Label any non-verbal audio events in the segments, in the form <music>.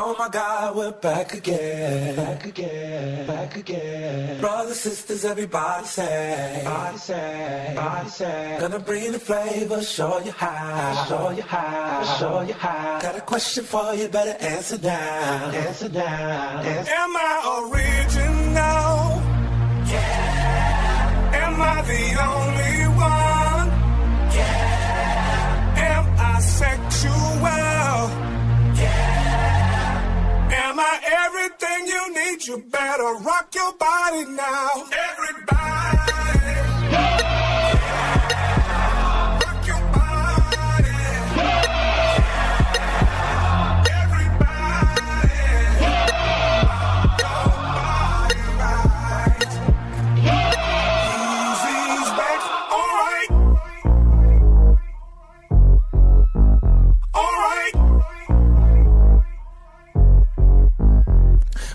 Oh my God, we're back again, back again, back again. Brothers, sisters, everybody say, everybody say, everybody say. Gonna bring the flavor, show you how, show you how, show you how. Got a question for you, better answer now, answer now. Answer. Am I original? Yeah. Am I the only everything you need? You better rock your body now. Everybody.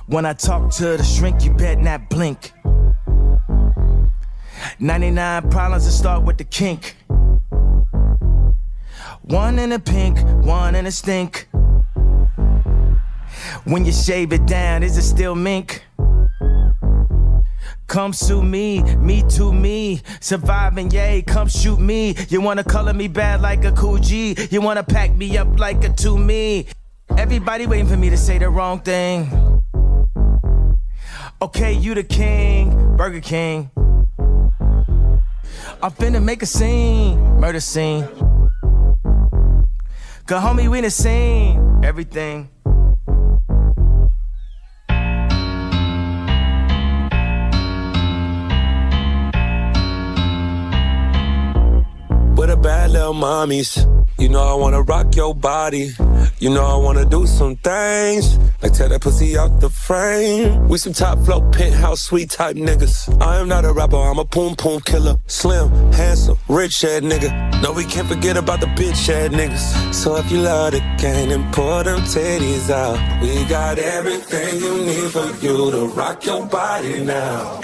When I talk to the shrink, you bet not blink. 99 problems that start with the kink. One in a pink, one in a stink. When you shave it down, is it still mink? Come sue me, me to me. Surviving, yay, come shoot me. You wanna color me bad like a cool G. You wanna pack me up like a Tumi. Everybody waiting for me to say the wrong thing. Okay, you the king, Burger King. I'm finna make a scene, murder scene. Cause homie, we done seen everything. With the bad little mommies. You know I wanna rock your body. You know I wanna do some things. Like tear that pussy out the frame. We some top flow penthouse sweet type niggas. I am not a rapper, I'm a poom poom killer. Slim, handsome, rich head nigga. No, we can't forget about the bitch head niggas. So if you love the game, then pour them titties out. We got everything you need for you to rock your body now.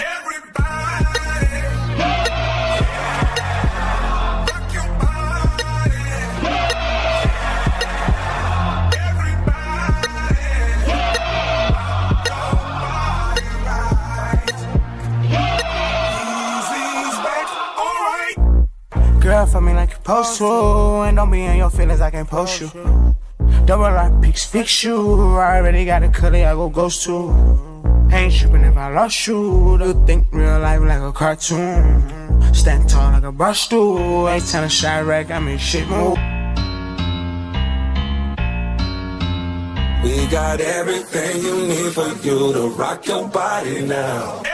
Girl, for me like you supposed to. And don't be in your feelings, I can't post you. Double like pics, fix you. I already got a color I go ghost to. Ain't tripping if I lost you. You think real life like a cartoon. Stand tall like a brush stool. Ain't telling shy wreck, I mean shit move. We got everything you need for you to rock your body now.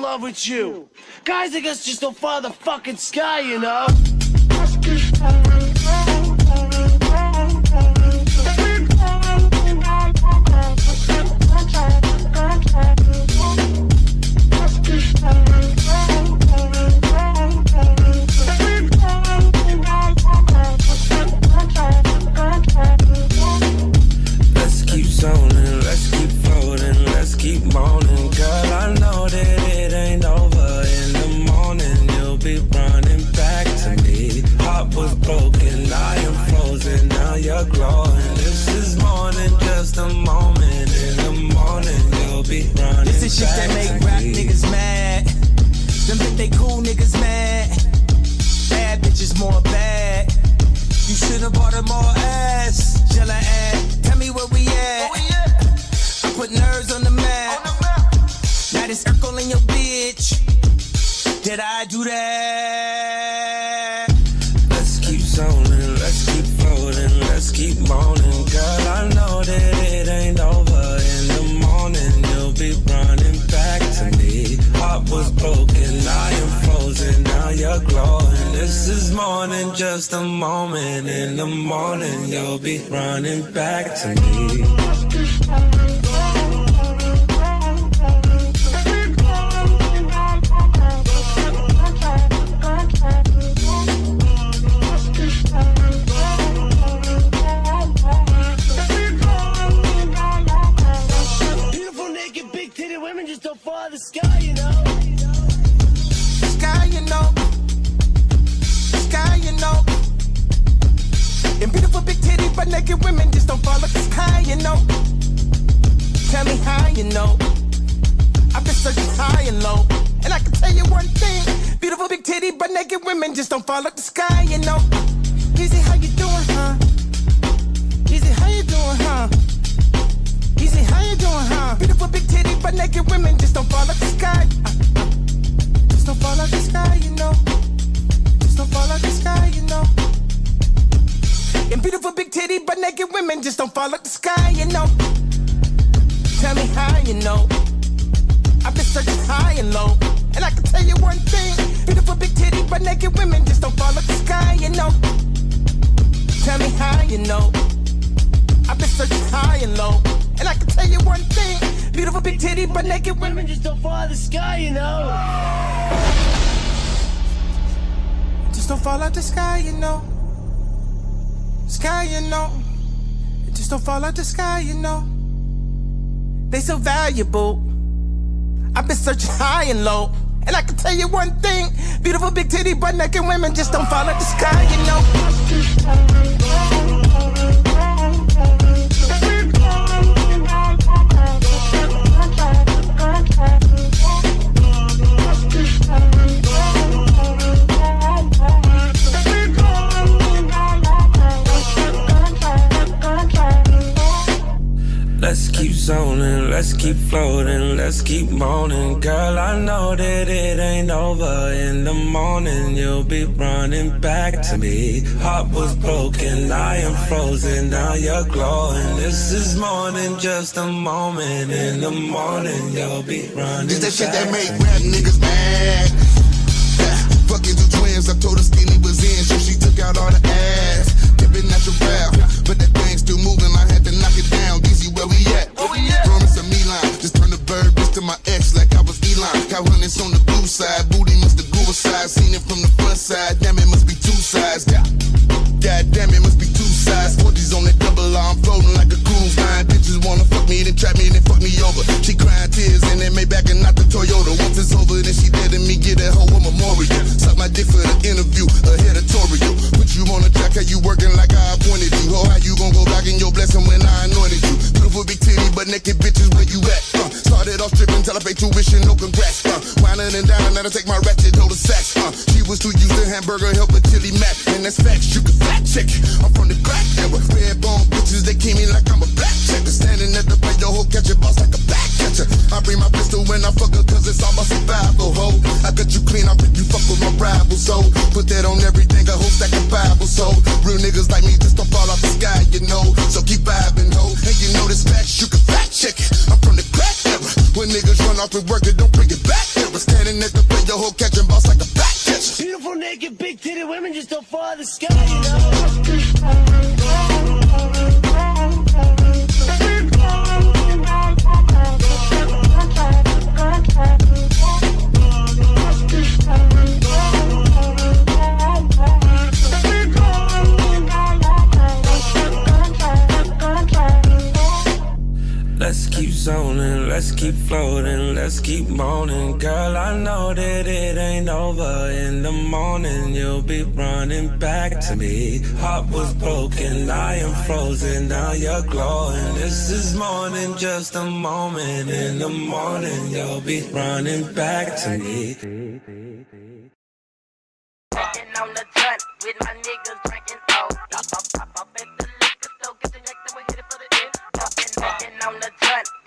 Love with you. Guys, I guess just don't follow the fucking sky, you know? Just a moment. In the morning, you'll be running back to me. But naked women just don't fall up the sky, you know. Easy, how you doing, huh? Easy, how you doing, huh? Easy, how you doing, huh? Beautiful big titty, but naked women just don't fall up the sky. Uh. Just don't fall up the sky, you know. Just don't fall up the sky, you know. And beautiful big titty, but naked women just don't fall up the sky, you know. Tell me how you know. I've been searching high and low. But naked women just don't fall up the sky, you know. Tell me how you know. I've been searching high and low. And I can tell you one thing. Beautiful big titty, but naked women just don't fall out of the sky, you know. Just don't fall out the sky, you know. Sky, you know. Just don't fall out the sky, you know. They so valuable. I've been searching high and low. And I can tell you one thing beautiful big titty, butt naked women just don't fall out the sky, you know. Let's keep zoning, let's keep floating, let's keep moaning. Girl, I know that it ain't over. In the morning, you'll be running back to me. Heart was broken, I am frozen, now you're glowing. This is more than just a moment. In the morning, you'll be running This that shit that make rap niggas mad. Fucking two twins, I told her skinny was in, so she took out all the ass. Dipping at your but that thing still moving. I had to knock it down. Easy, where we at? 500s on the blue side. Booty must the ghoul side. Seen it from the front side. Damn, it must be two sides. God, God damn, it must be two sides. 40s on that double arm, floating like a cruise line. Bitches wanna fuck me, then trap me, then fuck me over. She crying tears and they made back and not the Toyota. Once it's over, then she dead and me get that hoe a memorial. Suck dick for the interview, a editorial. Put you on the track, how you working like I appointed you. Oh, how you gon' go back in your blessing when I anointed you? Beautiful big titty, but naked bitches, where you at? Uh, started off stripping till I paid tuition, no congrats. Uh, whining and dining, now I take my ratchet, hold the sex. Uh, she was too used to hamburger help with chili mac, and that's facts. You can fact check. I'm from the crack era. Red bone bitches, they keep me like I'm a black checker. Standing at the plate, the whole catch a boss like a back catcher. I bring my pistol when I fuck her, cause it's all my survival, ho. I cut you clean, I rip you fuck with my rivals, so put that on everything, a whole stack of Bible, so real niggas like me just don't fall off the sky, you know. So keep vibing, ho. And you know this facts, you can fact check it. I'm from the crack era. When niggas run off and work it, don't bring it back era. Standing at the plate, the whole catching boss like a back catcher. Beautiful naked big titted women just don't fall out of the sky, you know. Let's keep zoning, let's keep floating, let's keep moaning. Girl, I know that it ain't over. In the morning, you'll be running back to me. Heart was broken, I am frozen, now you're glowing. This is more than just a moment. In the morning, you'll be running back to me. Sitting on the with my niggas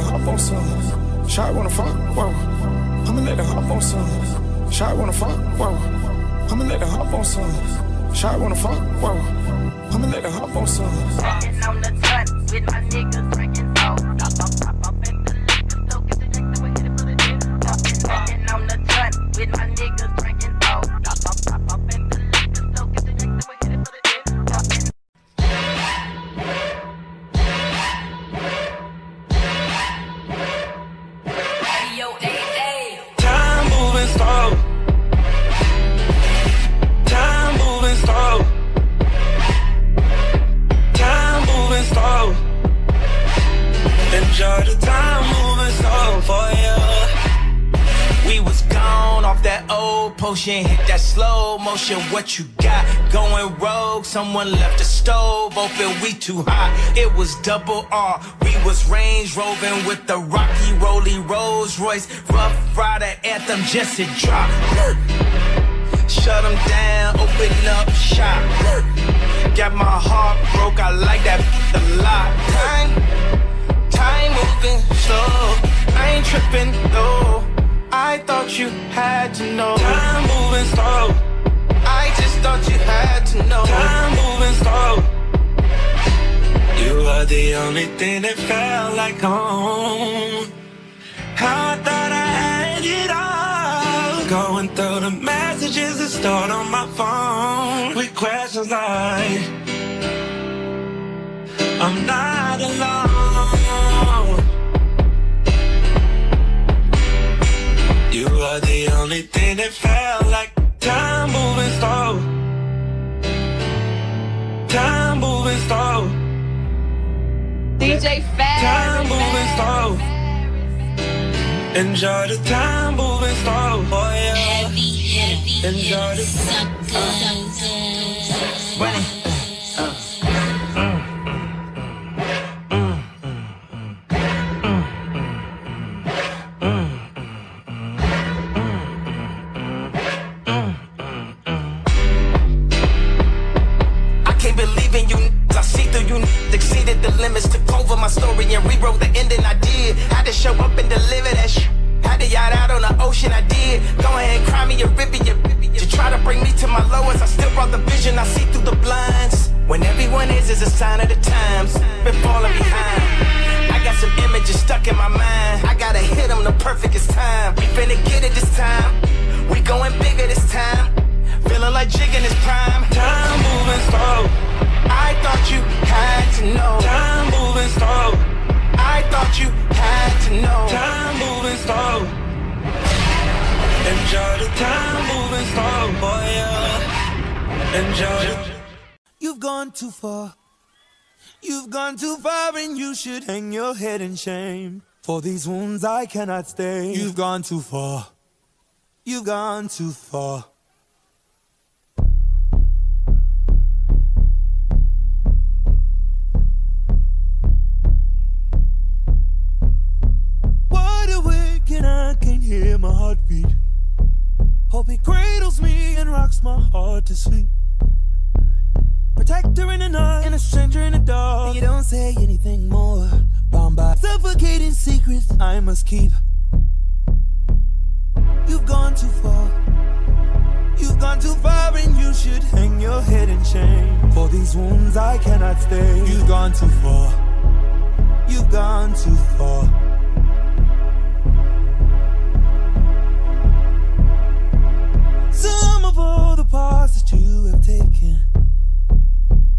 Her hop on some. Shot wanna fuck, whoa. I'ma let her hop on some. Shot wanna fuck, whoa. I'ma let her hop on some. Shot wanna fuck, whoa. I'ma let her hop on some. Sitting on the with my niggas drinking. Someone left the stove open, we too hot. It was double R. We was Range Roving with the Rocky Roly Rolls Royce. Ruff Ryder anthem, just it drop. Shut them down, open up shop. Got my heart broke, I like that a lot. Time, time moving slow. I ain't tripping though. I thought you had to know. Time moving slow. I just thought you had to know. Time moving slow. You are the only thing that felt like home. How I thought I had it all. Going through the messages that stored on my phone with questions like, I'm not alone. You are the only thing that felt like time Time moving slow. DJ Fab. Time moving slow. Enjoy the time moving slow. Oh yeah. Enjoy the Run it. Limits, took over my story and rewrote the ending I did. Had to show up and deliver that shit. Had to yacht out on the ocean, I did. Go ahead, cry me a river, you try to bring me to my lowest, I still brought the vision, I see through the blinds. When everyone is, is a sign of the times. Been falling behind. I got some images stuck in my mind. I gotta hit them the perfectest time. We finna get it this time. We going bigger this time. Feeling like Jig in his prime. time moving slow. I thought you had to know. Time moving slow. I thought you had to know. Time moving slow. Enjoy the time moving slow, boy. Yeah. Enjoy. You've gone too far. You've gone too far and you should hang your head in shame. For these wounds I cannot stay. You've gone too far. You've gone too far. Hear my heartbeat. Hope it cradles me and rocks my heart to sleep. Protector in the night and a stranger in the dark. And you don't say anything more. Bound by suffocating secrets I must keep. You've gone too far. You've gone too far and you should hang your head in shame. For these wounds I cannot stay. You've gone too far. You've gone too far. All the paths that you have taken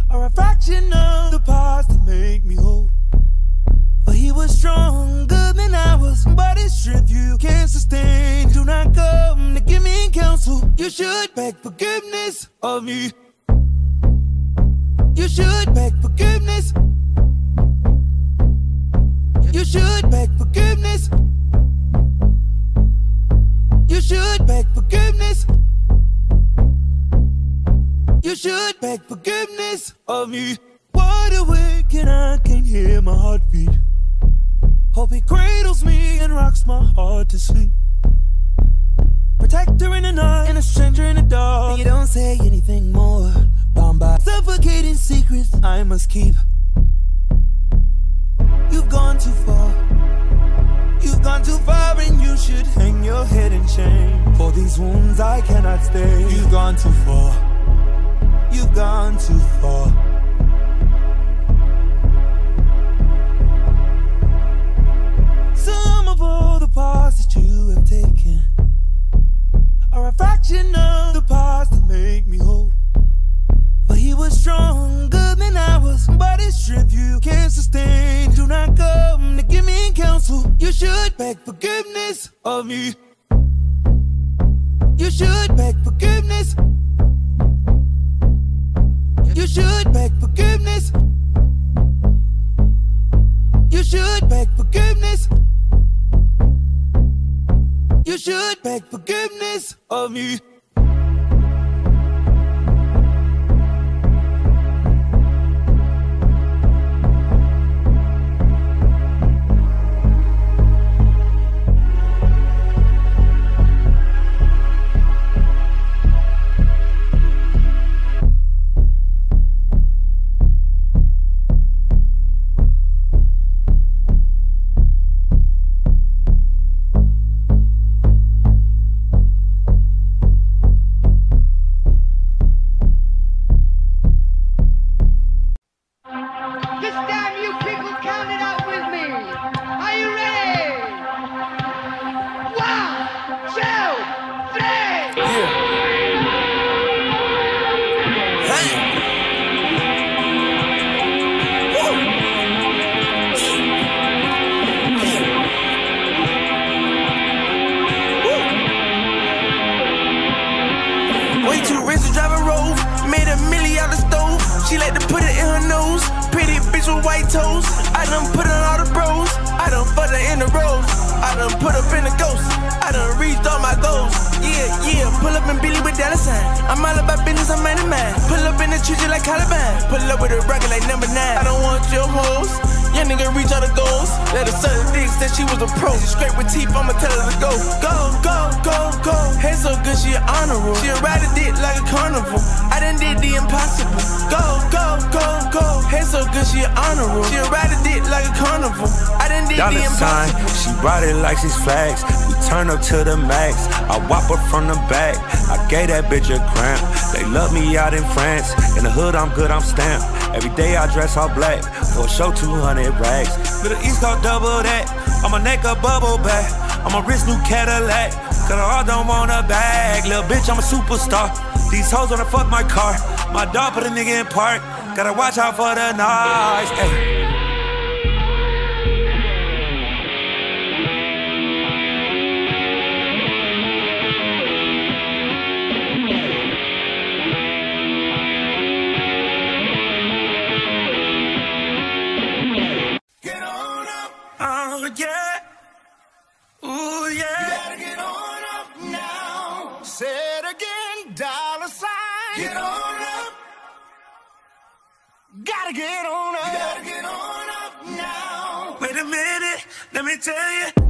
are a fraction of the paths that make me whole. But he was stronger than I was, but his strength you can't sustain. Do not come to give me counsel. You should beg forgiveness of me. You should beg forgiveness. You should beg forgiveness. You should beg forgiveness. You should beg forgiveness of me. Wide awake and I can hear my heartbeat. Hope it cradles me and rocks my heart to sleep. Protector in the night and a stranger in the dark. You don't say anything more. Bound by suffocating secrets I must keep. You've gone too far. You've gone too far and you should hang your head in shame. For these wounds I cannot stay. You've gone too far. You've gone too far. Some of all the paths that you have taken are a fraction of the paths that make me whole. But he was stronger than I was, but his strength you can't sustain. Do not come to give me counsel. You should beg forgiveness of me. You should beg forgiveness. You should beg forgiveness. You should beg forgiveness. You should beg forgiveness of me. I dress all black. For show, 200 racks. Little East Coast double that. My neck a bubble back. My wrist, new Cadillac. Cause I don't want a bag. Little bitch, I'm a superstar. These hoes wanna fuck my car. My dog put a nigga in park. Gotta watch out for the noise. Ay. Yeah. Ooh, yeah. Gotta get on up now. Say it again, dollar sign. Get on up. Gotta get on up. gotta get on up now. Wait a minute, let me tell you.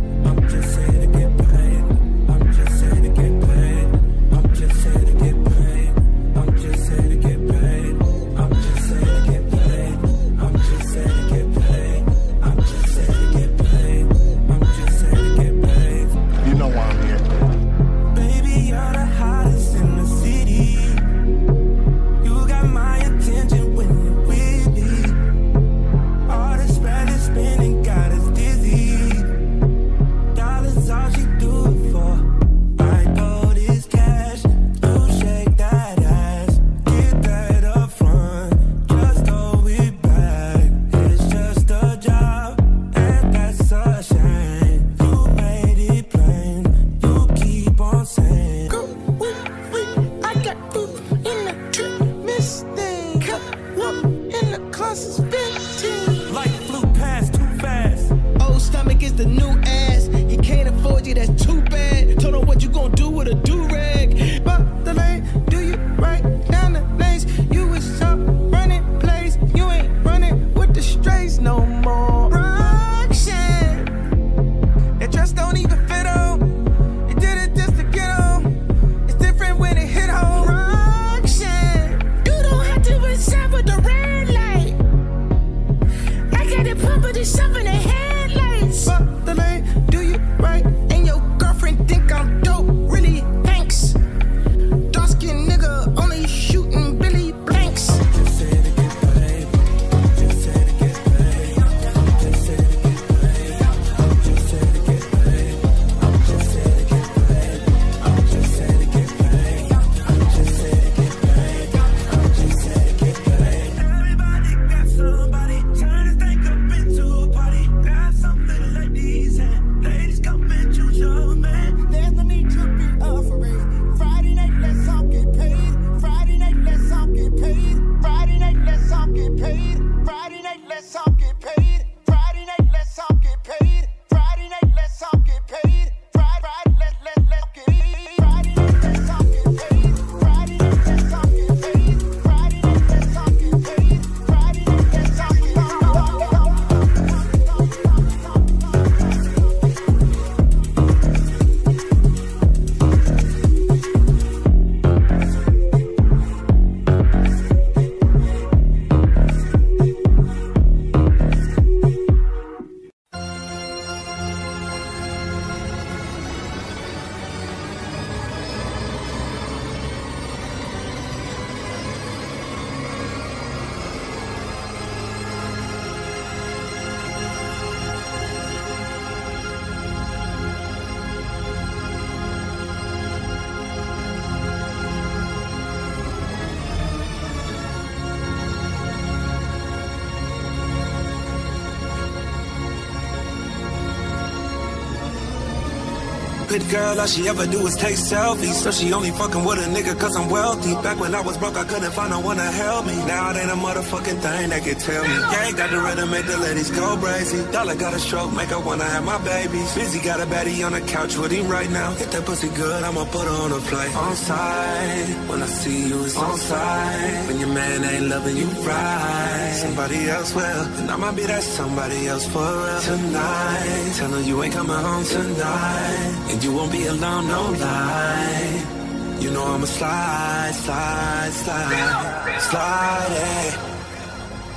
Pretty girl, all she ever do is take selfies. So she only fucking with a nigga cause I'm wealthy. Back when I was broke, I couldn't find no one to help me. Now it ain't a motherfucking thing that can tell me. Gang got the rhythm, make the ladies go crazy. Dollar got a stroke, make her wanna have my babies. Busy got a baddie on the couch with him right now. Hit that pussy good, I'ma put her on a flight. On side, when I see you, it's on side. When your man ain't loving you right, somebody else will. And I might be that somebody else for real. Tonight, tell you ain't coming home tonight. And you won't be alone, no lie. You know I'ma slide, slide, slide, slide it,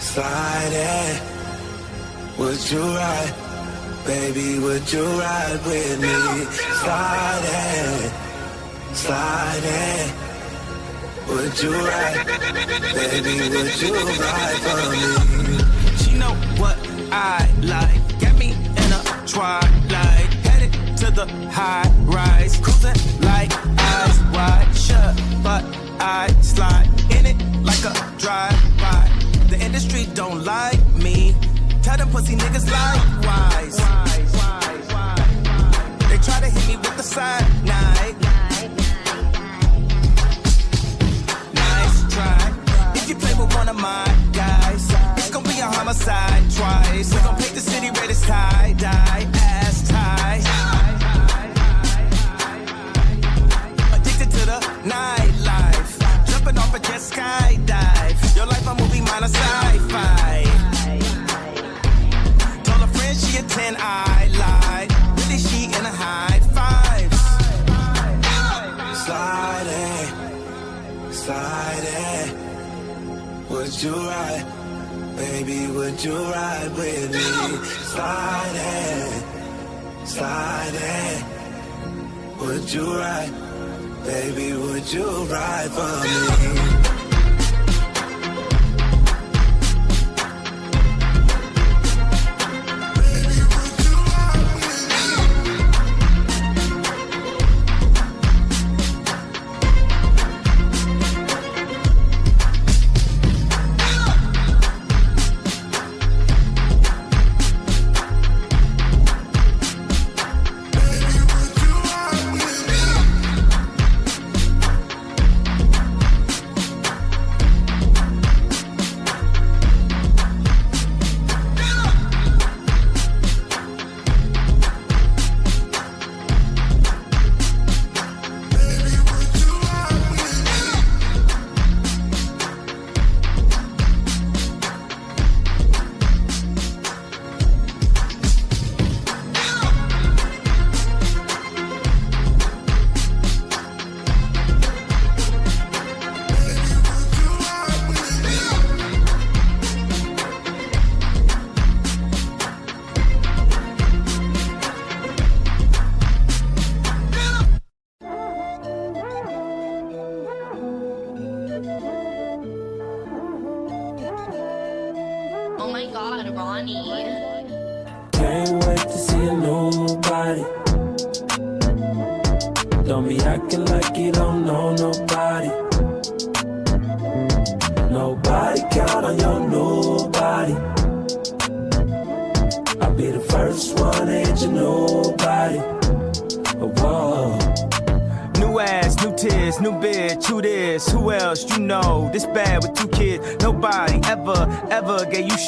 slide it. Would you ride, baby? Would you ride with me? Slide it, slide it. Would you ride, baby? Would you ride for me? She know what I like. Get me in a twilight. The high rise. Cruising like eyes wide shut. But I slide in it like a drive-by. The industry don't like me. Tell them pussy niggas likewise. They try to hit me with the side night. Nice try. If you play with one of my guys, it's gonna be a homicide twice. We gon' paint the city red as tie dye, a jet skydive. Your life a movie, mine a sci-fi. Told a friend she a 10, I lied. Really she in a high fives. Slide it, slide it. Would you ride, baby? Would you ride with me? Slide it, slide it. Would you ride, baby? Would you ride for me?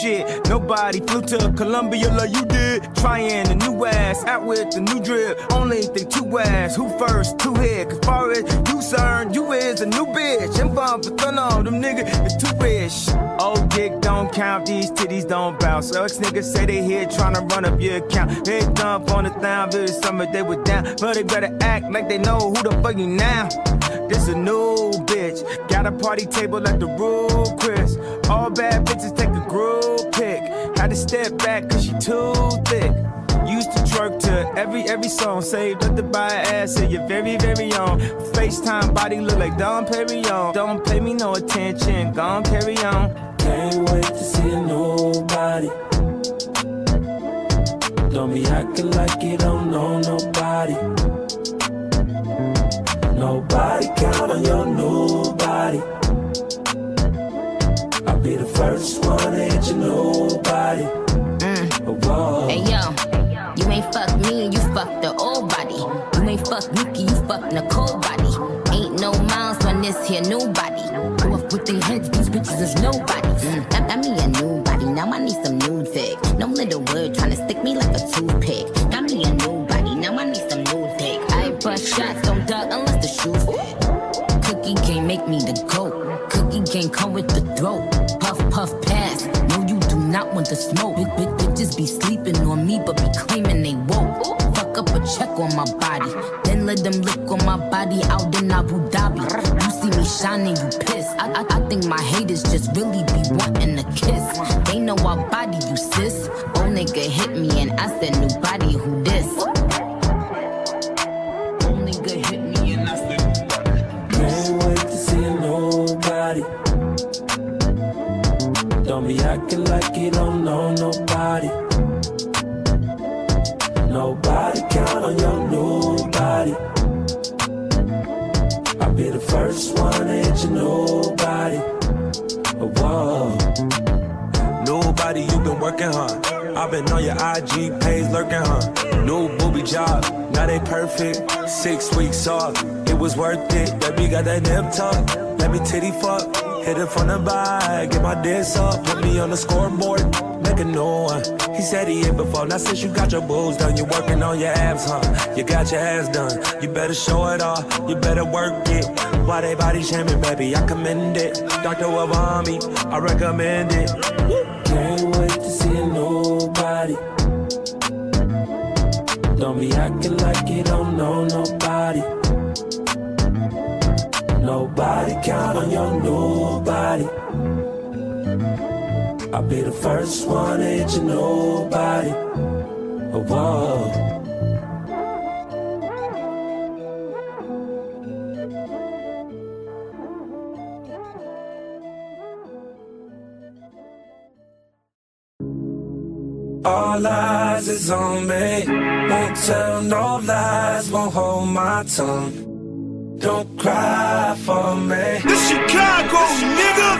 Shit. Nobody flew to Colombia like you did. Trying the new ass out with the new drip. Only think two ass. Who first? Two head. Cause far as you concerned, you is a new bitch. Bump for on them niggas is too rich. Old dick don't count, these titties don't bounce. Ex niggas say they here tryna run up your account. They dump on the it's summer they were down. But they better act like they know who the fuck you now. This a new. Got a party table at the rule, Chris. All bad bitches take a group pic. Had to step back cause she too thick. Used to twerk to every every song. Saved up to buy an ass in your very very own. FaceTime body look like Dom Pérignon. Don't pay me no attention. Gon' carry on. Can't wait to see a new body. Don't be acting like you don't know nobody nobody, count on your new body. I'll be the first one to hit your nobody. Mm. Whoa. Hey yo, you ain't fuck me, you fuck the old body. You ain't fuck Nikki, you fuck Nicole body. Ain't no miles on this here nobody. Go off with their heads, these bitches is nobody. Mm. I, I mean a new body, now I need some new dick. No little word trying to stick me like a toothpick. Can't come with the throat. Puff, puff, pass. No, you do not want the smoke. Bit, bit, bitches be sleeping on me, but be claiming they woke. Fuck up a check on my body. Then let them lick on my body out in Abu Dhabi. You see me shining, you piss. I, I, I think my haters just really be wanting a kiss. They know I body you, sis. Old nigga hit me and I said, new body, who this? Old nigga hit me and I said, Can't wait to see nobody. Don't be acting like you don't know nobody. Nobody count on your nobody. I'll be the first one to hit you nobody. Oh, whoa. Nobody, you been working hard. I've been on your IG page lurking, huh? New booby job, now they perfect. Six weeks off, it was worth it. Baby got that nip tuck, let me titty fuck. Hit it from the back, get my dance up, put me on the scoreboard, make a new one. He said he hit before, now since you got your boobs done, you working on your abs, huh? You got your ass done, you better show it off, you better work it. Why they body shaming, baby? I commend it. Dr. Miami, I recommend it. Can't wait to see nobody. Don't be acting like you don't know nobody. Nobody count on your nobody. I'll be the first one to hit you nobody. Oh, whoa. All eyes is on me. Won't tell no lies, won't hold my tongue. Don't cry for me. This Chicago, nigga.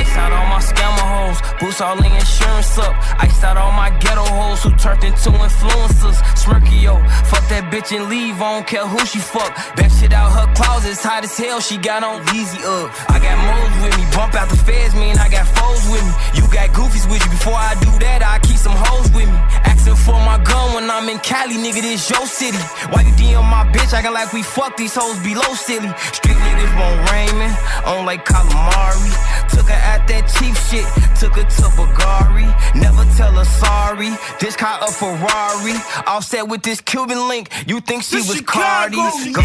Ice out all my scammer hoes, boost all the insurance up. Ice out all my ghetto hoes who turned into influencers. Smurkio, fuck that bitch and leave, I don't care who she fuck. Back shit out her closet, it's hot as hell, she got on easy up. I got moles with me, bump out the feds, mean I got foes with me. You got goofies with you, before I do that, I keep some hoes with me. Asking for my gun when I'm in Cali, nigga, this your city. Why you DM my bitch, acting like we fuck these hoes below silly. Street niggas won't Raymond, on like calamari. Took her at that cheap shit, took her to Bulgari. Never tell her sorry. This car a Ferrari. Offset with this Cuban link, you think she was Cardi? Go.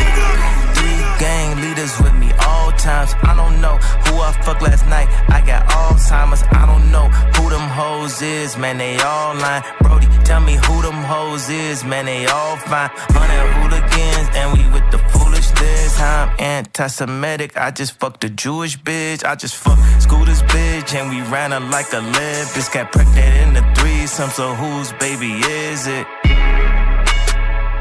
Three gang leaders with me all times. I don't know who I fucked last night. I got Alzheimer's. I don't know who them hoes is, man. They all lying. Brody, tell me who them hoes is, man. They all fine. Hundred hooligans, and we with the foolishness. I'm anti-Semitic. I just fucked a Jewish bitch. I just fucked Scooter's bitch, and we ran her like a Olympus. Got pregnant in the threesome, so whose baby is it?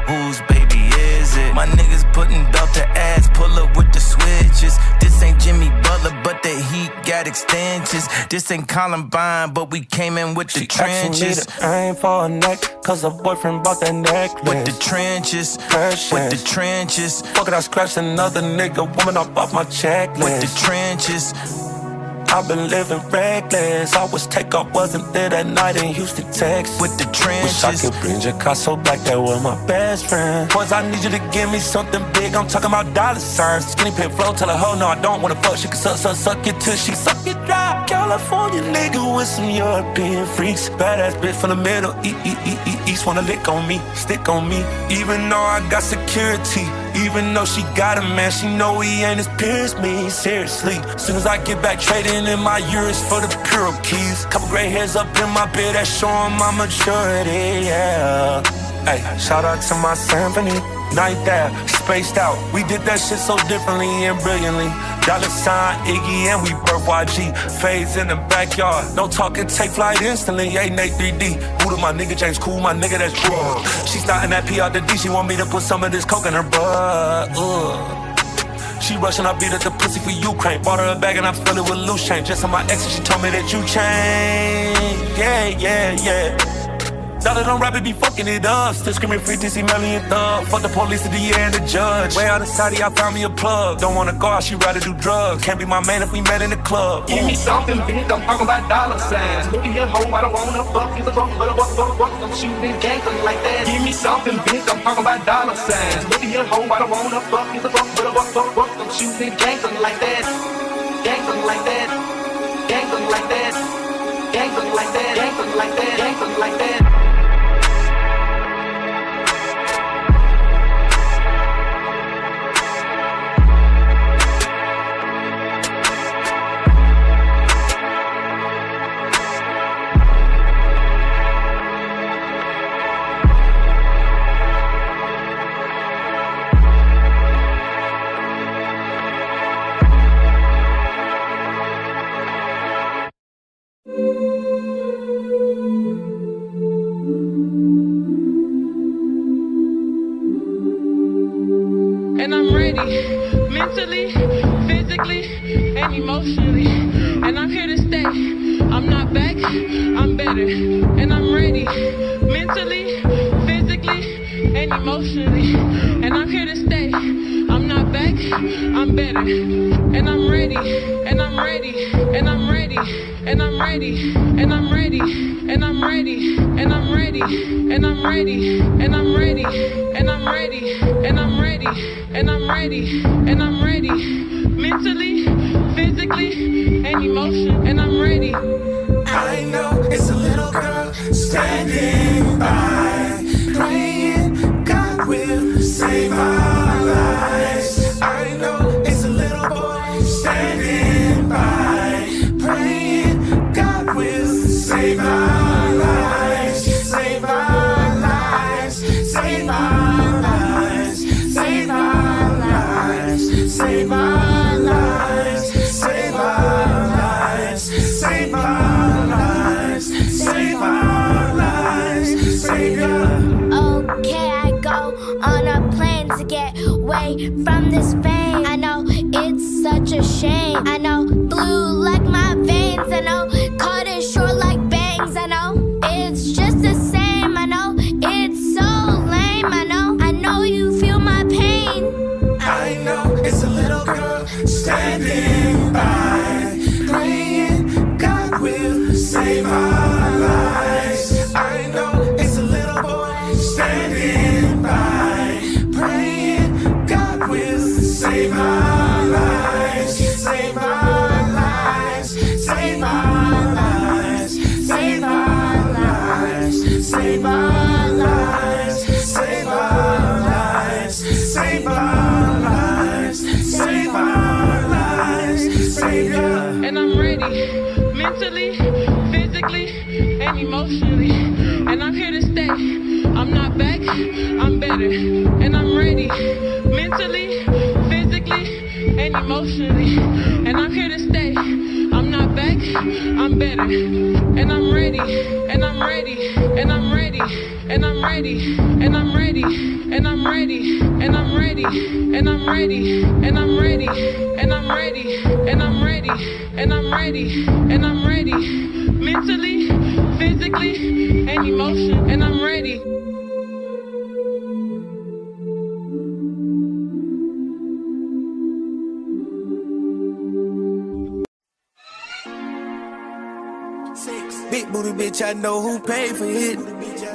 Whose baby is it? My niggas putting belt to ass, pull up with the switches. This ain't Jimmy Butler, but the heat got extensions. This ain't Columbine, but we came in with the trenches. I ain't for a neck, cause her boyfriend bought that necklace. With the trenches, Precious. with the trenches, Fuck it, I scratched another nigga woman up off my checklist. with the trenches. I've been living reckless. I was take off, wasn't there that night in Houston, Texas. With the trenches. Wish I could bring Picasso back there with my best friend. Boys, I need you to give me something big. I'm talking about dollar signs. Skinny pin flow, tell her, hoe, no, I don't wanna fuck. She can suck, suck, suck it till she suck it dry. California nigga with some European freaks. Badass bitch from the middle, e, e, e, e, east. Wanna lick on me, stick on me. Even though I got security. Even though she got a man, she know he ain't as pure as me. Seriously, soon as I get back trading in my euros for the pure keys. Couple gray hairs up in my beard that showing my maturity. Yeah. Hey, shout out to my symphony. Night there, spaced out. We did that shit so differently and brilliantly. Dollar sign Iggy and we birth YG. Fades in the backyard. No talking, take flight instantly. Hey, Nate 3D. Who to my nigga James Cool, my nigga that's drug. not in that P out the D. She want me to put some of this coke in her butt. Ugh. She rushing, I beat up the pussy for Ukraine. Bought her a bag and I fill it with loose change. Just on my ex, and she told me that you changed. Yeah, yeah, yeah. Dollar don't rap it, be fucking it up. Still screaming free TC million thug. Fuck the police, the DA, and the judge. Way out of Saudi, I found me a plug. Don't wanna go out, she rather do drugs. Can't be my man if we met in the club. Give me something big, I'm talking about dollar signs. Look at hoe, I don't wanna fuck. It's a fuck, but a fuck, fuck, fuck. I'm shooting gangsters like that. Give me something big, I'm talking about dollar signs. Look at hoe, I don't wanna fuck. It's a fuck, but a fuck, fuck, fuck. I'm shooting gangsters like that. Gangsters like that. Gangsters like that. Gangsters like that. Gangsters like that. Gangsters like that. 25. Away from this pain. I know it's such a shame. I know blue like my veins. I know cut it short like bangs. I know it's just the same. I know it's so lame. I know, I know you feel my pain. I know it's a little girl standing by, praying God will save our and. And I'm here to stay. I'm not back, I'm better. And I'm ready mentally, physically, and emotionally. And I'm here to stay. I'm not back, I'm better. And I'm ready, and I'm ready, and I'm ready, and I'm ready, and I'm ready, and I'm ready, and I'm ready, and I'm ready, and I'm ready, and I'm ready, and I'm ready, and I'm ready, and I'm ready, mentally, physically, and emotion, and I'm ready. Big booty bitch, I know who paid for it.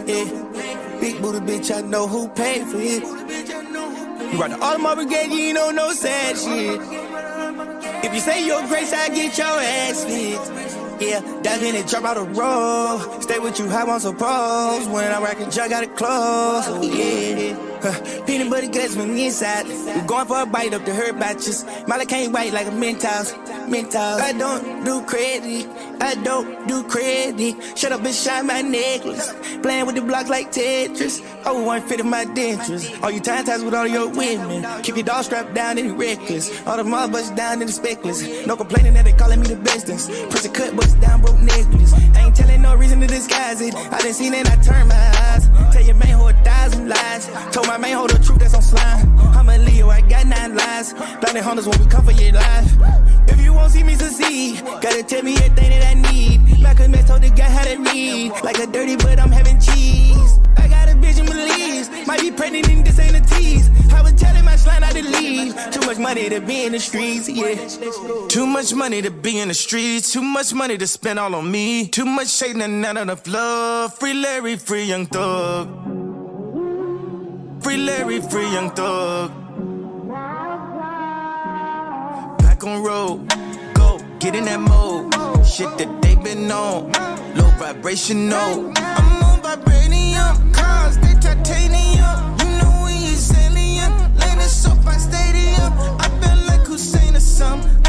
Yeah. Big booty bitch, I know who paid for it. You got the Audemars Brigade, you ain't know no sad shit. If you say your grace, I get your ass fit. Yeah, dive in and drop out the road. Stay with you, how I'm supposed. When I'm rocking jug, got it close. Oh, yeah. Huh. Peanut butter guts the inside. We're going for a bite up the herb batches. Molly can't white like a Mentos. Mentos. I don't do credit. I don't do credit. Shut up and shine my necklace. Playing with the blocks like Tetris. Oh, one fit of my dentures. All you time ties with all your women. Keep your dog strapped down and reckless. All the mob bust down in the speckless. No complaining that they calling me the bestest. Press a cut, bust down, broke necklace. I ain't telling no reason to disguise it. I done seen it, I turn my eyes. Tell your man who a thousand lies. Told my man hold the truth that's on slime. I'm a Leo, I got nine lives. Blinded hunters when we come for your life. If you won't see me succeed. Gotta tell me everything that I need. Malcolm X told the guy how to read. Like a dirty, but I'm having cheese. I got a bitch in Belize. Might be pregnant and this ain't a tease. I was telling my slime not to leave. Too much money to be in the streets, yeah. Too much money to be in the streets. Too much money to spend all on me. Too much shade and not enough love. Free Larry, free young thug. Free Larry, free young thug. Back on road, go get in that mode. Shit that they been on, low vibration, no. I'm on vibranium, cars they titanium. You know we is alien, landing so far stadium. I feel like Hussein or something.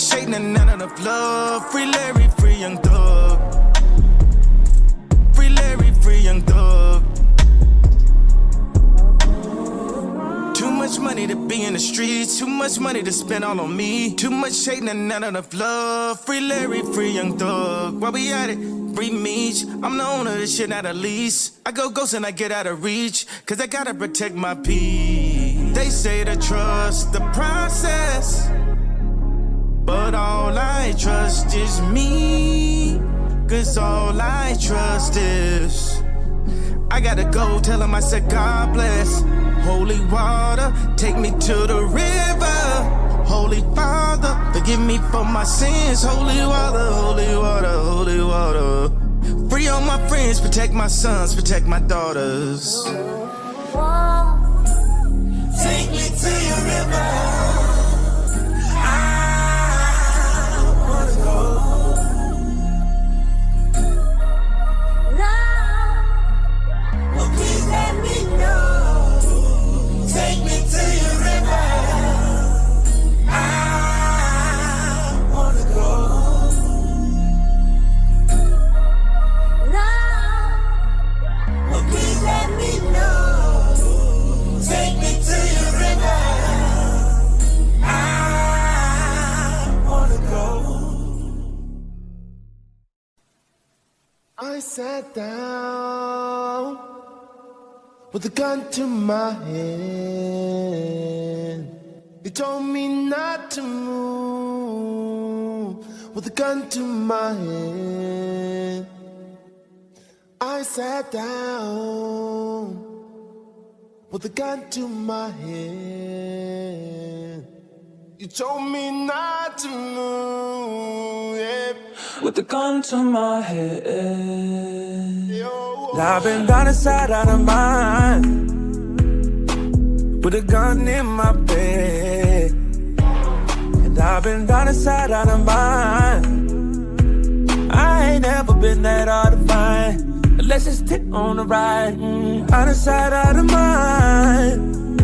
Me. Shade and none enough love. Free Larry, free young thug. Free Larry, free young thug. Too much money to be in the streets, too much money to spend all on me. Too much shade and none enough love. Free Larry, free young thug. While we at it, free Meech. I'm the owner of this shit, not a lease. I go ghost and I get out of reach, cause I gotta protect my peace. They say to trust the process, but all I trust is me. Cause all I trust is. I gotta go tell him I said, God bless. Holy water, take me to the river. Holy Father, forgive me for my sins. Holy water, holy water, holy water. Free all my friends, protect my sons, protect my daughters. Take me to your river. Sat down with a gun to my head. You told me not to move with a gun to my head. I sat down with a gun to my head. You told me not to move, yeah. With the gun to my head. I've been down inside out of mind. With a gun in my bed. And I've been down inside out of mind. I ain't never been that hard to find. Let's just take on the ride. Mm, out of sight, out of mind.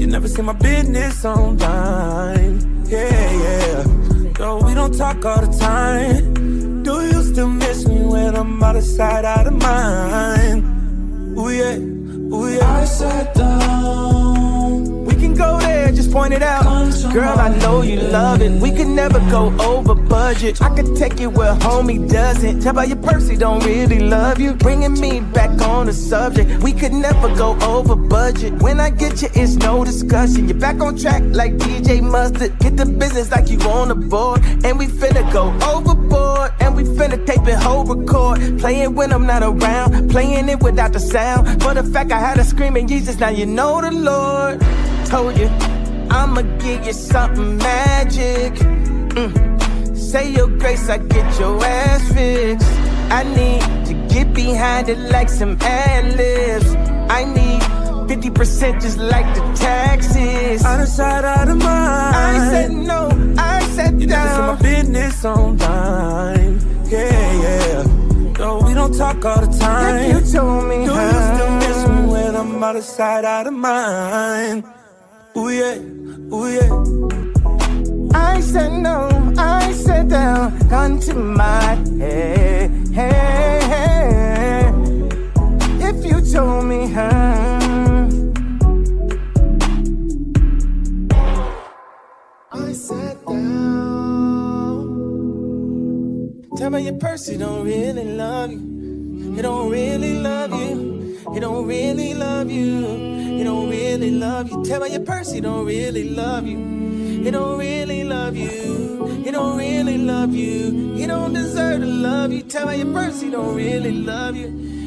You never see my business on time. Yeah, yeah. Though we don't talk all the time. Do you still miss me when I'm out of sight, out of mind? Ooh yeah, ooh yeah. I sat down. Go there, just point it out. Girl, I know you love it. We could never go over budget. I could take you where homie doesn't. Tell by your purse he don't really love you. Bringing me back on the subject. We could never go over budget. When I get you, it's no discussion. You're back on track like DJ Mustard. Get the business like you on the board. And we finna go overboard. And we finna tape it whole record. Playing when I'm not around. Playing it without the sound. For the fact I had a screaming Jesus, now you know the Lord. Told you, I'ma give you something magic. Mm. Say your grace, I get your ass fixed. I need to get behind it like some ad libs. I need 50% just like the taxes. Out of sight, out of mind. I said no, I said You never see my business on time. Yeah, yeah. Though we don't talk all the time. If you told me Do you still miss me when I'm out of sight, out of mind? Ooh yeah, ooh yeah. I said no, I said down, Gone to my head. If you told me huh? I said down. Tell me your person don't really love you. He don't really love you. He don't really love you. Tell by your purse, he don't really love you. He don't really love you. He don't really love you. He don't deserve to love you. Tell by your purse, he don't really love you.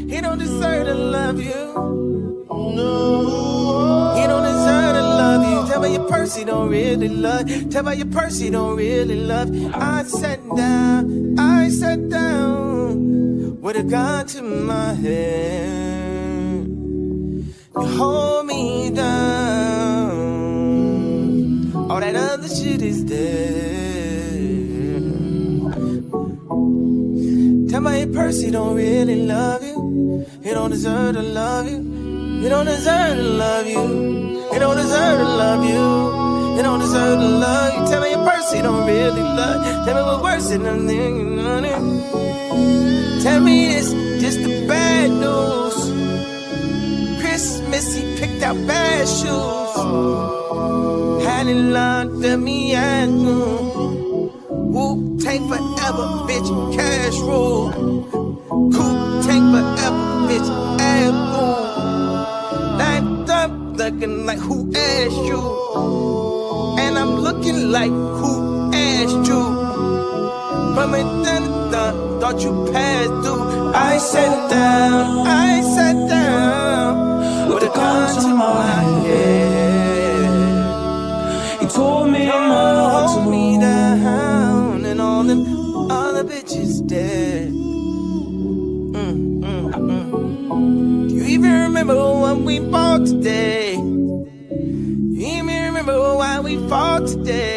He don't deserve to love you. No. He don't deserve to love you. Tell by your purse, he don't really love. Tell by your purse, he don't really love. I sat down. I sat down with a gun to my head. Hold me down. All that other shit is there. Tell my Percy don't really love you. He don't deserve to love you. He don't deserve to love you. He don't deserve to love you. He don't deserve to love you. Tell me your Percy don't really love you. Tell me what worse than them thing, you know what Tell me this, just the bad news. Picked out bad shoes. Had it locked at me noon. Wu-Tang forever, bitch, cash rule. Cool Tank forever, bitch, ass boom. Lined up looking like who asked you? And I'm looking like who asked you? It done, done, thought you passed through. I sat down, I sat down with a gun to my head. He told me not to me down, and all them other bitches dead. Mm, mm, mm. Do you even remember what we bought today? Do you even remember why we fought today?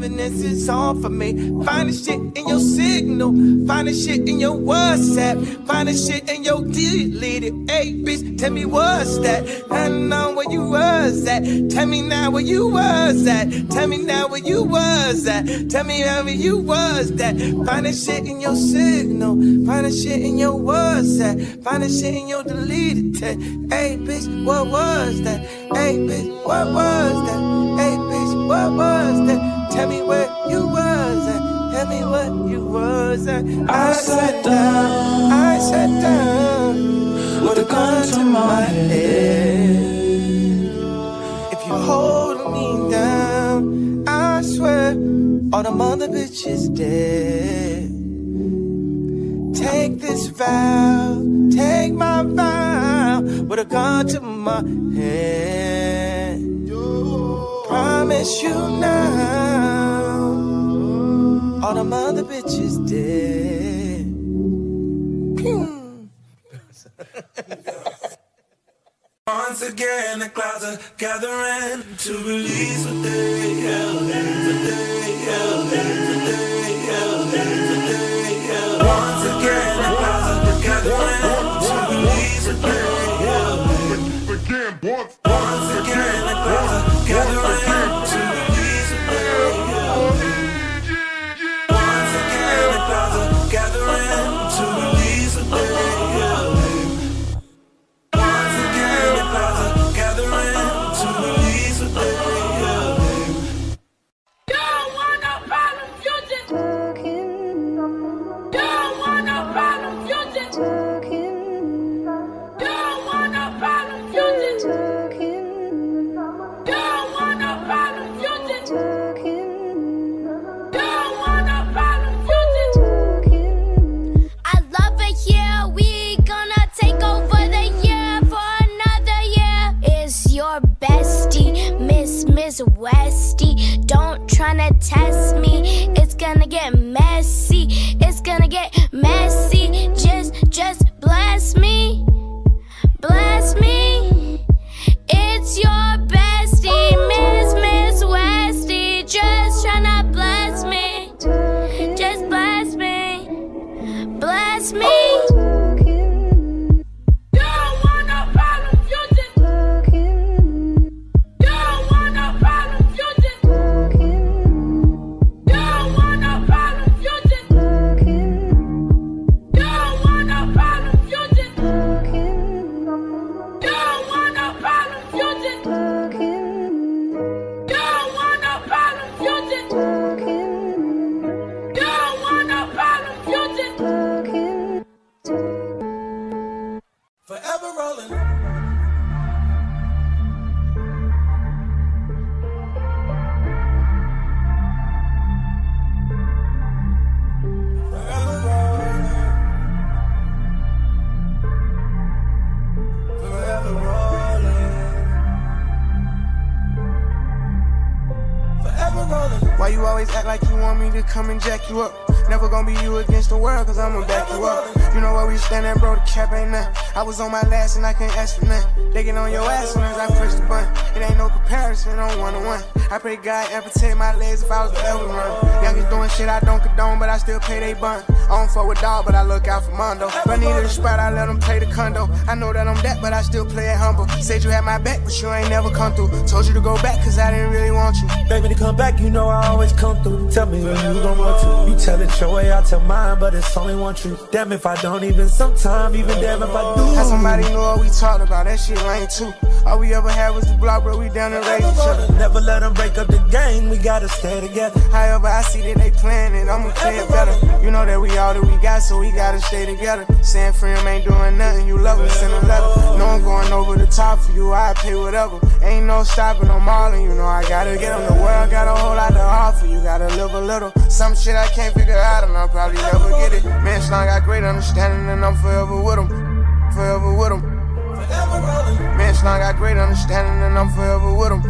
This is for me. Find the shit in your signal. Find the shit in your WhatsApp. Find the shit in your deleted. Hey, bitch, tell me what's that? I know where you was at. Tell me now where you was at. Tell me now where you was at. Tell me how you was that. Find the shit in your signal. Find the shit in your WhatsApp. Find the shit in your deleted text. Hey, bitch, what was that? Hey, bitch, what was that? Hey, bitch, what was that? Tell me where you was at. Tell me what you was uh, at. Uh. I sat uh, down, I sat down with a gun to my head. If you hold me down, I swear all the mother bitches dead. Take this vow, take my vow with a gun to my head. Promise you now, all the mother bitches dead. <laughs> Once again, the clouds are gathering to release what they held in today, held in Once again, the clouds are gathering to release what they Why you always act like you want me to come and jack you up? Never gonna be you against the world, cause I'ma back you up. You know where we stand at, bro, the cap ain't nothing. I was on my last and I can't ask for nothing. They get on your ass soon as I push the button. It ain't no comparison on one on one. I pray God amputate my legs if I was to ever run. Youngest doing shit I don't condone, but I still pay they bun. I don't fuck with dog, but I look out for Mondo. If I needed a spot, I let them play the condo. I know that I'm that, but I still play it humble. Said you had my back, but you ain't never come through. Told you to go back, cause I didn't really want you. Baby, to come back, you know I always come through. Tell me when you gon' want to. You tell it your way, I tell mine, but it's only one truth. Damn if I don't even sometime, even damn if I do. How somebody know what we talked about, that shit lame too. All we ever had was the block, bro, we down and raise each other. Never let them break up the game, we gotta stay together. However, I see that they playing it, I'ma play it better. You know that we all that we got, so we gotta stay together. Saying friend ain't doing nothing, you love him, send a letter. No one going over the top for you, I pay whatever. Ain't no stopping, I'm all in, you know I gotta get them. The world got a whole lot to offer, you gotta live a little. Some shit I can't figure out, and I'll probably never get it. Man, Slong got great understanding, and I'm forever with him. Forever with him. Man, Slong got great understanding, and I'm forever with him.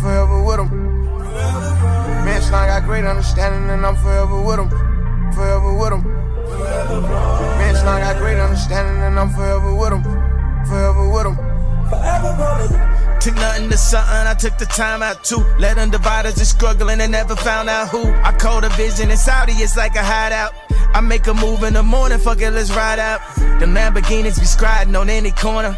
Forever with him. Man, Slong got great understanding, and I'm forever with him. Forever with him. Man, Slong got great understanding, and I'm forever with him. Forever with him. Took nothing to something, I took the time out to Let them divide us and struggling and never found out who. I called a vision in Saudi, it's like a hideout. I make a move in the morning, fuck it, let's ride out. The Lamborghinis be scribing on any corner.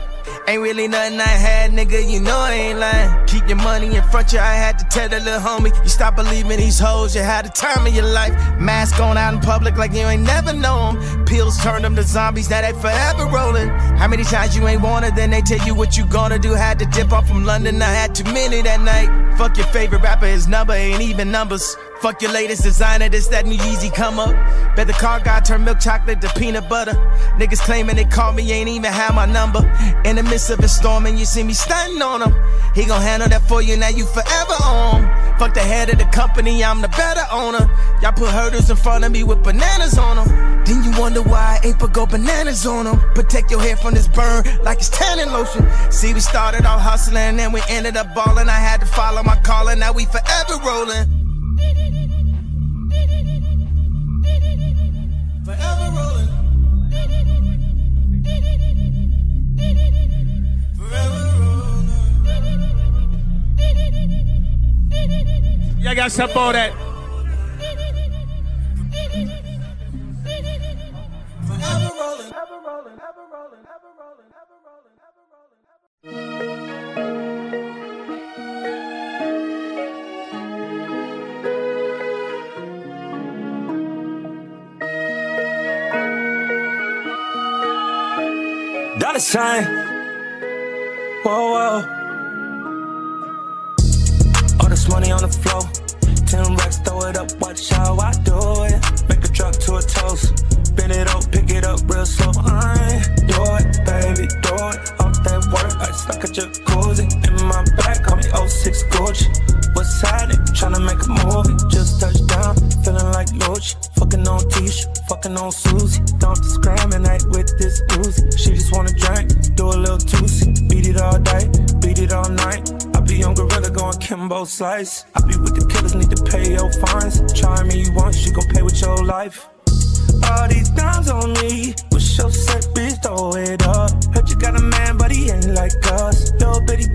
Ain't really nothing I had, nigga, you know I ain't lying. Keep your money in front you, I had to tell the little homie. You stop believing these hoes, you had the time of your life. Mask on out in public like you ain't never known. Pills turn them to zombies, now they forever rolling. How many times you ain't wanted, then they tell you what you gonna do. Had to dip off from London, I had too many that night. Fuck your favorite rapper, his number ain't even numbers. Fuck your latest designer, this that new Yeezy come up. Bet the car guy turned milk chocolate to peanut butter. Niggas claiming they call me, ain't even have my number. In the midst of a storm, and you see me stunting on him. He gon' handle that for you, now you forever on. Fuck the head of the company, I'm the better owner. Y'all put hurdles in front of me with bananas on them. Then you wonder why I ain't go bananas on them. Protect your hair from this burn like it's tanning lotion. See, we started off hustling, and we ended up balling. I had to follow my calling, now we forever rolling. Forever rolling. Forever rolling. Y'all got some of that. Dollar sign. Whoa, whoa. All this money on the floor. Ten racks, throw it up, watch how I do it. Make a drop to a toast. Bend it up, pick it up real slow. I do it, baby, do it. All that work, I stuck a jacuzzi in my back. Call me 06 Gucci. What's happening? Tryna make a movie. Just touched down, feeling like Loach. Fucking on Tisha, fucking on Susie. Don't discriminate with this Uzi. She just wanna drink, do a little tootsie. Beat it all day, beat it all night. I be on Gorilla going Kimbo Slice. I be with the killers, need to pay your fines. Try me you she gon' pay with your life. All these dimes on me, wish your set bitch throw it up. Heard you got a man, but he ain't like us. Little bitty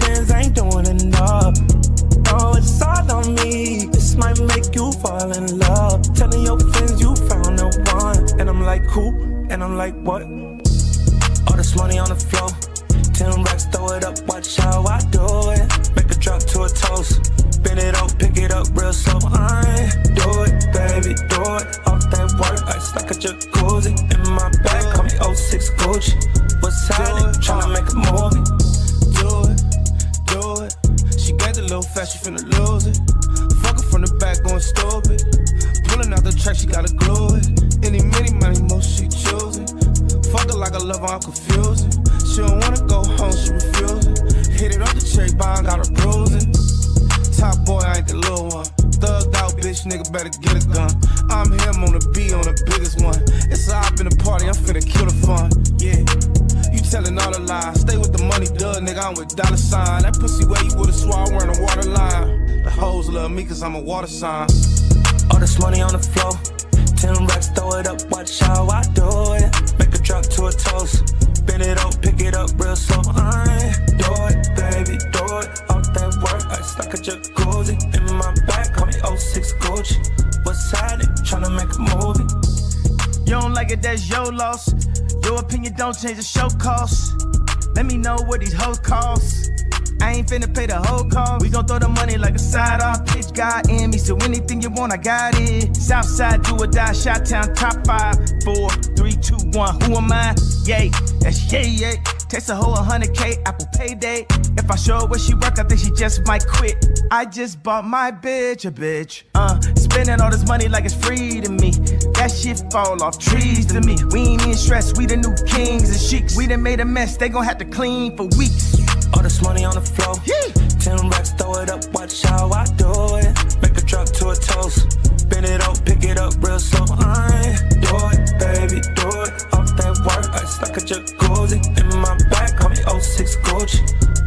got it. Southside do or die, shot town top five, four, three, two, one. Who am I? Yay, that's yay, yay. Takes a whole 100K, Apple payday. If I show her where she work, I think she just might quit. I just bought my bitch a bitch. Uh, spending all this money like it's free to me. That shit fall off trees to me. We ain't even stressed, we the new kings and sheiks. We done made a mess, they gon' have to clean for weeks. All this money on the floor. Yeah. 10 racks, throw it up, watch how I do it. Make drop to a toast. Bend it up, pick it up real slow. I do it, baby, do it. Off that work, I stuck a jacuzzi. In my back, call me 06 Gucci.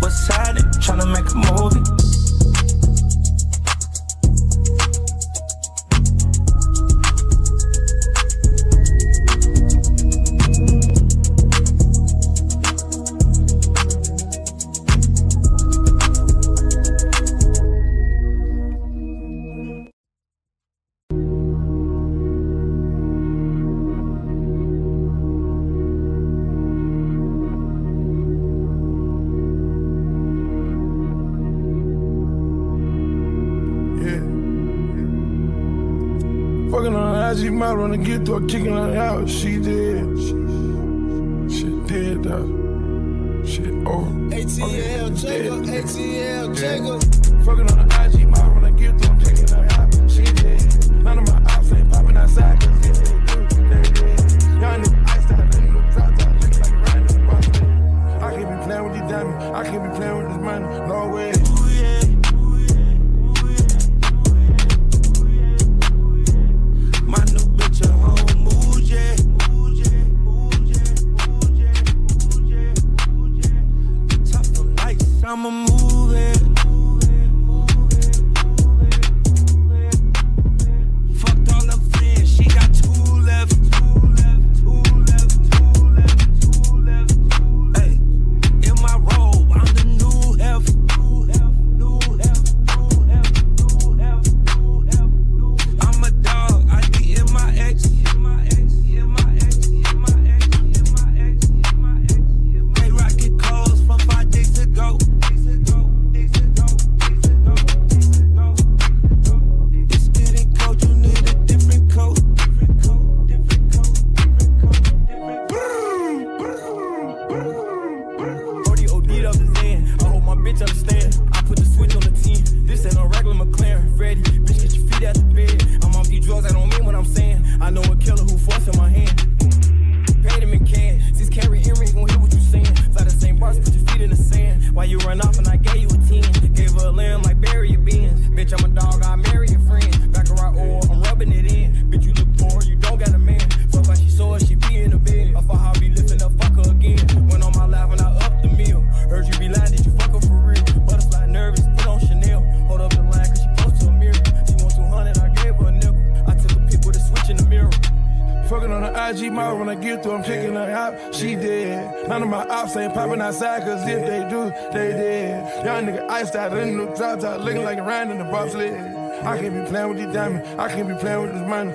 What's happening? Tryna make a movie. run and get through, her, kicking her out. She did. She, she did that. She over. ATL, Jacob, ATL, Jacob. Fucking on the IG, my run and get through, I'm kicking her out. She did. None of my ops ain't popping outside, cause they did. Young nigga, ice out, they nigga, drop top, looking like a random I can't be playing with these diamonds. I can't be playing with this money. No way. I can't be playing with this money.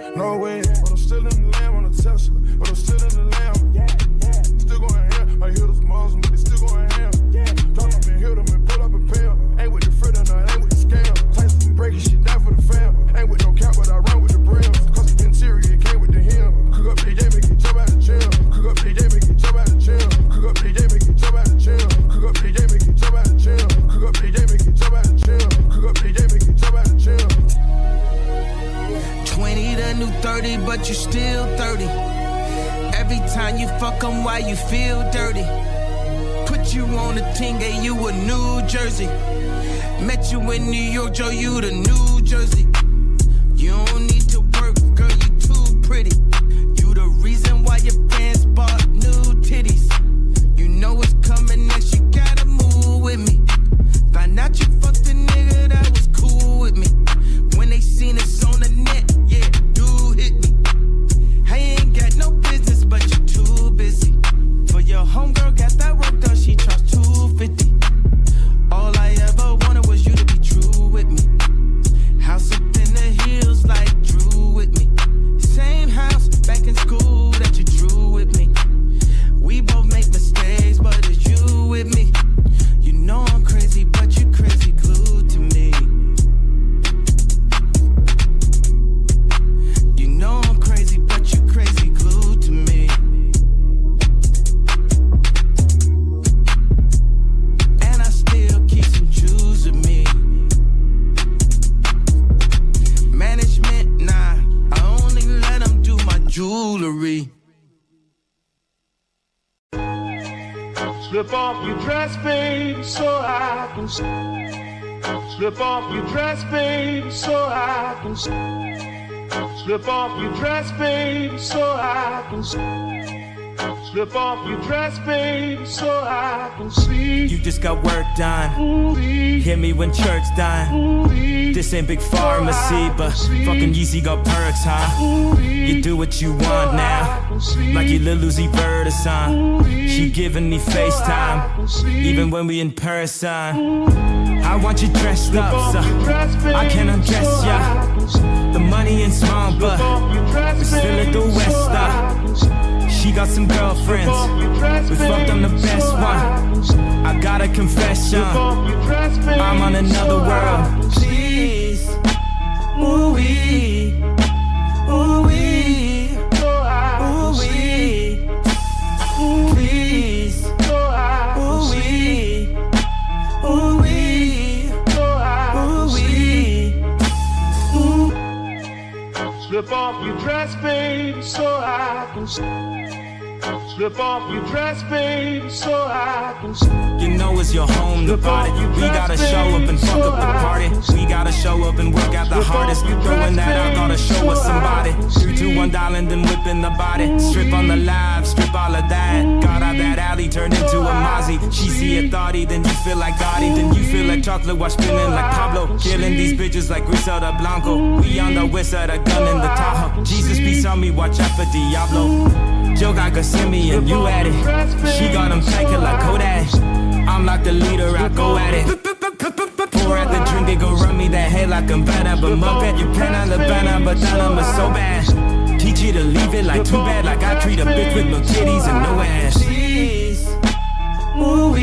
Church done. This ain't big pharmacy, but fucking Yeezy got perks, huh? You do what you want now. Like you Lil Uzi Vert or son. She giving me FaceTime, even when we in person. I want you dressed up, so I can undress ya. The money ain't small, but we're still at the west. Uh. She got some girlfriends. We fucked on the best one. I got a confession. I'm on another world. Please, ooh Slip off your dress, babe, so I can You know it's your home to party. We gotta show up and fuck up the party. We gotta show up and work out the hardest. Throwing that out, gotta show us somebody. Three, two, one, dialing, then whipping the body. Strip on the live, strip all of that. Got out that alley, turned into a Mozzie. She see a thotty, then you feel like Gotti. Then you feel like chocolate while spinning like Pablo. Killing these bitches like Griselda Blanco. We on the west side, a gun in the Tahoe. Jesus be on me, watch out for Diablo. Joe got Gethsemane, you at it. She got him tanking like Kodak. I'm like the leader, I go at it. Pour out the drink, they go run me that head like I'm bad, but Muppet. You plan on the banner, but that I'm so bad. Teach you to leave it like too bad, like I treat a bitch with no titties and no ass. Please, ooh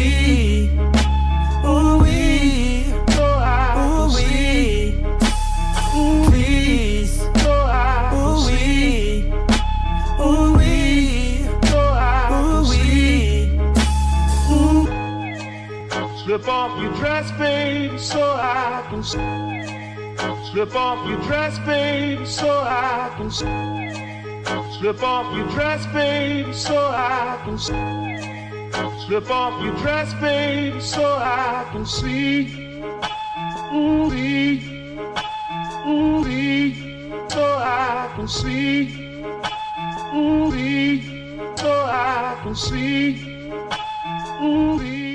Slip off your dress, babe, so I can Slip off your dress, babe, so I can Slip off your dress, babe, so I can Slip off your dress, babe, so I can see. Ooh, wee, so I can see. Ooh, wee, so I can see. Ooh, wee.